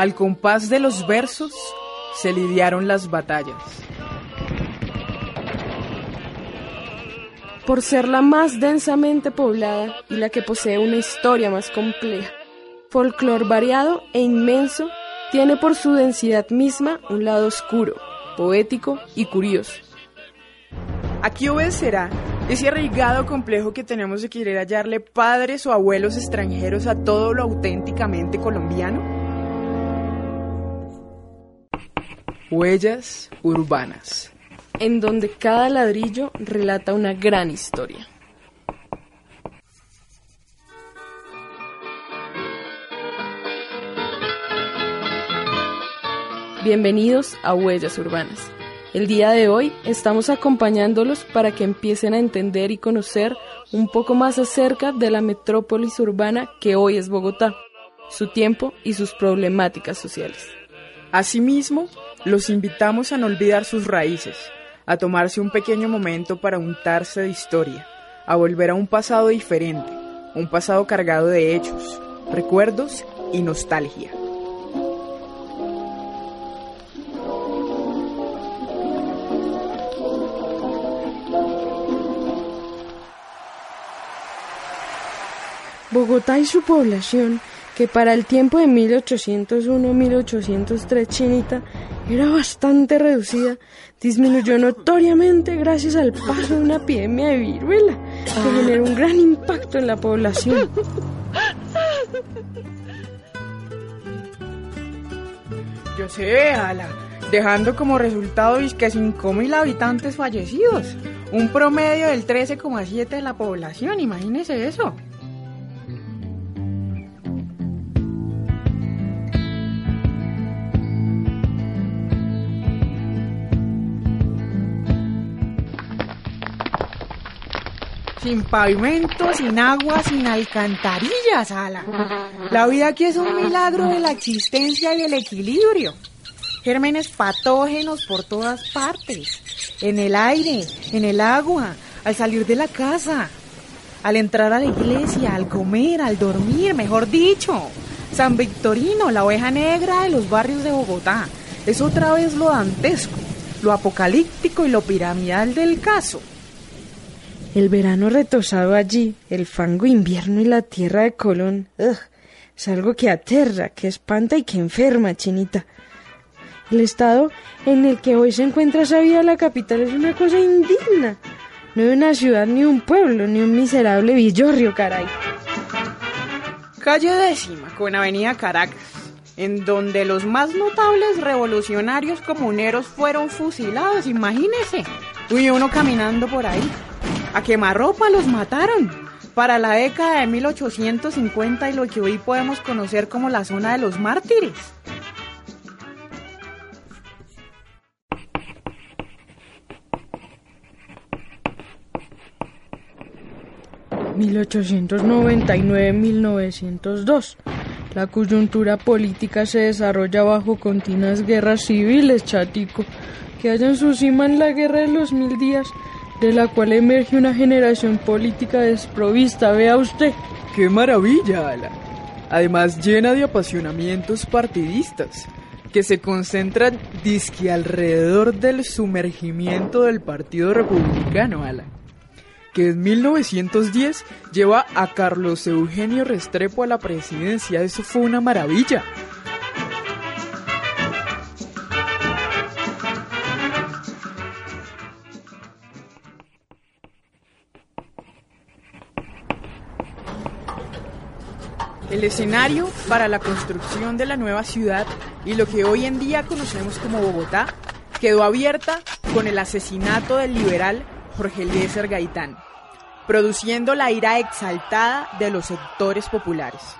Al compás de los versos se lidiaron las batallas. Por ser la más densamente poblada y la que posee una historia más compleja, folclor variado e inmenso, tiene por su densidad misma un lado oscuro, poético y curioso. ¿A qué obedecerá ese arraigado complejo que tenemos de querer hallarle padres o abuelos extranjeros a todo lo auténticamente colombiano? Huellas urbanas. en donde cada ladrillo relata una gran historia. Bienvenidos a Huellas Urbanas. El día de hoy estamos acompañándolos para que empiecen a entender y conocer un poco más acerca de la metrópolis urbana que hoy es Bogotá, su tiempo y sus problemáticas sociales. Asimismo, los invitamos a no olvidar sus raíces, a tomarse un pequeño momento para untarse de historia, a volver a un pasado diferente, un pasado cargado de hechos, recuerdos y nostalgia. Bogotá y su población, que para el tiempo de 1801-1803 Chinita era bastante reducida, disminuyó notoriamente gracias al paso de una epidemia de viruela que generó un gran impacto en la población. Yo sé, ala, dejando como resultado que 5.000 habitantes fallecidos, un promedio del 13,7 de la población, imagínese eso. Sin pavimento, sin agua, sin alcantarillas, ala. La vida aquí es un milagro de la existencia y el equilibrio. Gérmenes patógenos por todas partes. En el aire, en el agua, al salir de la casa, al entrar a la iglesia, al comer, al dormir, mejor dicho. San Victorino, la oveja negra de los barrios de Bogotá. Es otra vez lo dantesco, lo apocalíptico y lo piramidal del caso. El verano retosado allí, el fango invierno y la tierra de Colón. ugh, es algo que aterra, que espanta y que enferma, chinita. El estado en el que hoy se encuentra esa vida la capital es una cosa indigna. No es una ciudad, ni un pueblo, ni un miserable villorrio, caray. Calle décima con Avenida Caracas, en donde los más notables revolucionarios comuneros fueron fusilados, imagínese. Uy, uno caminando por ahí. A quemarropa los mataron. Para la década de 1850 y lo que hoy podemos conocer como la zona de los mártires. 1899-1902. La coyuntura política se desarrolla bajo continuas guerras civiles, chatico, que hallan su cima en la guerra de los mil días, de la cual emerge una generación política desprovista, vea usted. ¡Qué maravilla, Ala! Además llena de apasionamientos partidistas, que se concentran disque alrededor del sumergimiento del Partido Republicano, Ala. Que en 1910 lleva a Carlos Eugenio Restrepo a la presidencia. Eso fue una maravilla. El escenario para la construcción de la nueva ciudad y lo que hoy en día conocemos como Bogotá quedó abierta con el asesinato del liberal Jorge Eliezer Gaitán, produciendo la ira exaltada de los sectores populares.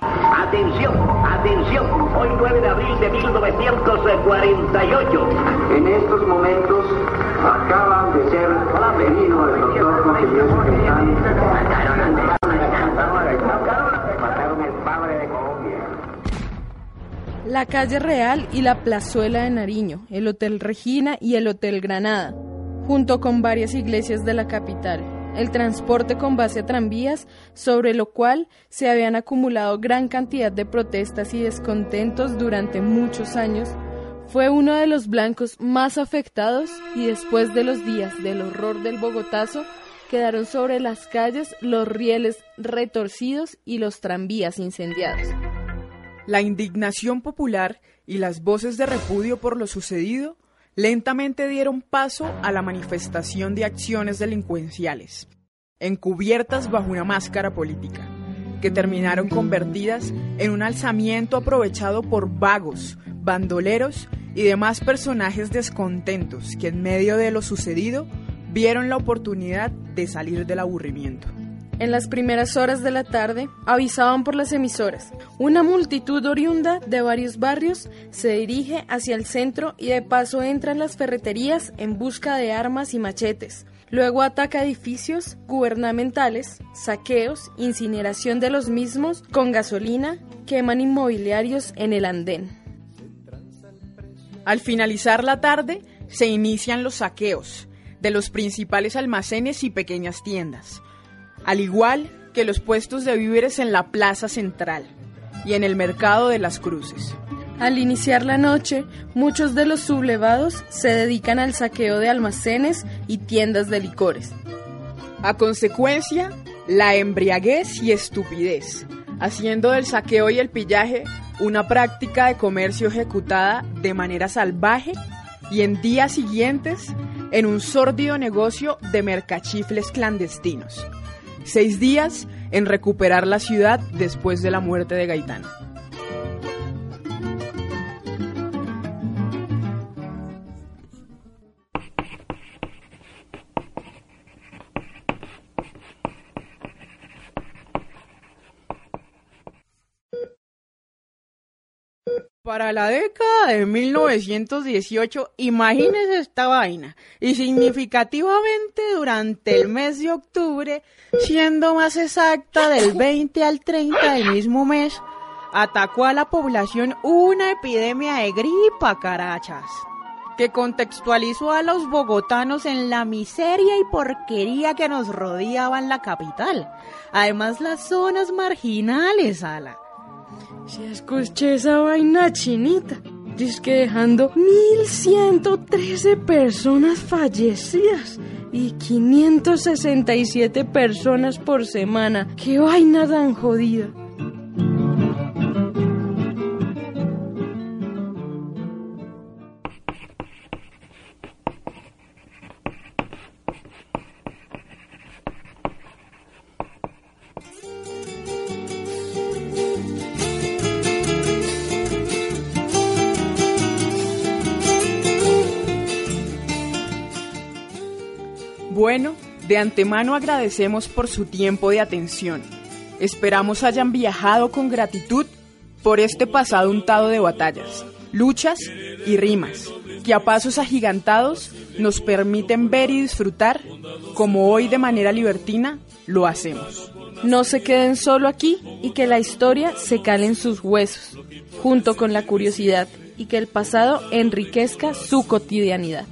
Atención, atención, hoy 9 de abril de 1948. En estos momentos acaban de ser venido el doctor Jorge el padre de Colombia. La calle Real y la plazuela de Nariño, el Hotel Regina y el Hotel Granada, junto con varias iglesias de la capital. El transporte con base a tranvías, sobre lo cual se habían acumulado gran cantidad de protestas y descontentos durante muchos años, fue uno de los blancos más afectados y después de los días del horror del Bogotazo, quedaron sobre las calles los rieles retorcidos y los tranvías incendiados. La indignación popular y las voces de repudio por lo sucedido lentamente dieron paso a la manifestación de acciones delincuenciales, encubiertas bajo una máscara política, que terminaron convertidas en un alzamiento aprovechado por vagos, bandoleros y demás personajes descontentos que en medio de lo sucedido vieron la oportunidad de salir del aburrimiento. En las primeras horas de la tarde avisaban por las emisoras. Una multitud oriunda de varios barrios se dirige hacia el centro y de paso entra en las ferreterías en busca de armas y machetes. Luego ataca edificios gubernamentales, saqueos, incineración de los mismos con gasolina, queman inmobiliarios en el andén. Al finalizar la tarde se inician los saqueos de los principales almacenes y pequeñas tiendas al igual que los puestos de víveres en la plaza central y en el mercado de las cruces. Al iniciar la noche, muchos de los sublevados se dedican al saqueo de almacenes y tiendas de licores. A consecuencia, la embriaguez y estupidez, haciendo del saqueo y el pillaje una práctica de comercio ejecutada de manera salvaje y en días siguientes en un sórdido negocio de mercachifles clandestinos seis días en recuperar la ciudad después de la muerte de Gaitán. Para la década de 1918, imagínese esta vaina. Y significativamente durante el mes de octubre, siendo más exacta del 20 al 30 del mismo mes, atacó a la población una epidemia de gripa, carachas, que contextualizó a los bogotanos en la miseria y porquería que nos rodeaban la capital. Además, las zonas marginales, ala. Si escuché esa vaina chinita, dice que dejando 1113 personas fallecidas y 567 personas por semana. ¡Qué vaina tan jodida! Bueno, de antemano agradecemos por su tiempo de atención. Esperamos hayan viajado con gratitud por este pasado untado de batallas, luchas y rimas, que a pasos agigantados nos permiten ver y disfrutar como hoy de manera libertina lo hacemos. No se queden solo aquí y que la historia se cale en sus huesos, junto con la curiosidad, y que el pasado enriquezca su cotidianidad.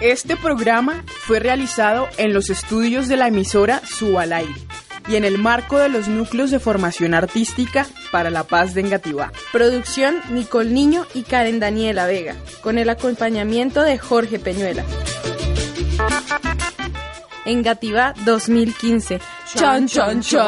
Este programa fue realizado en los estudios de la emisora Subalaire y en el marco de los núcleos de formación artística para la paz de Engativá. Producción Nicole Niño y Karen Daniela Vega, con el acompañamiento de Jorge Peñuela. Engativá 2015. Chan, chan, chan.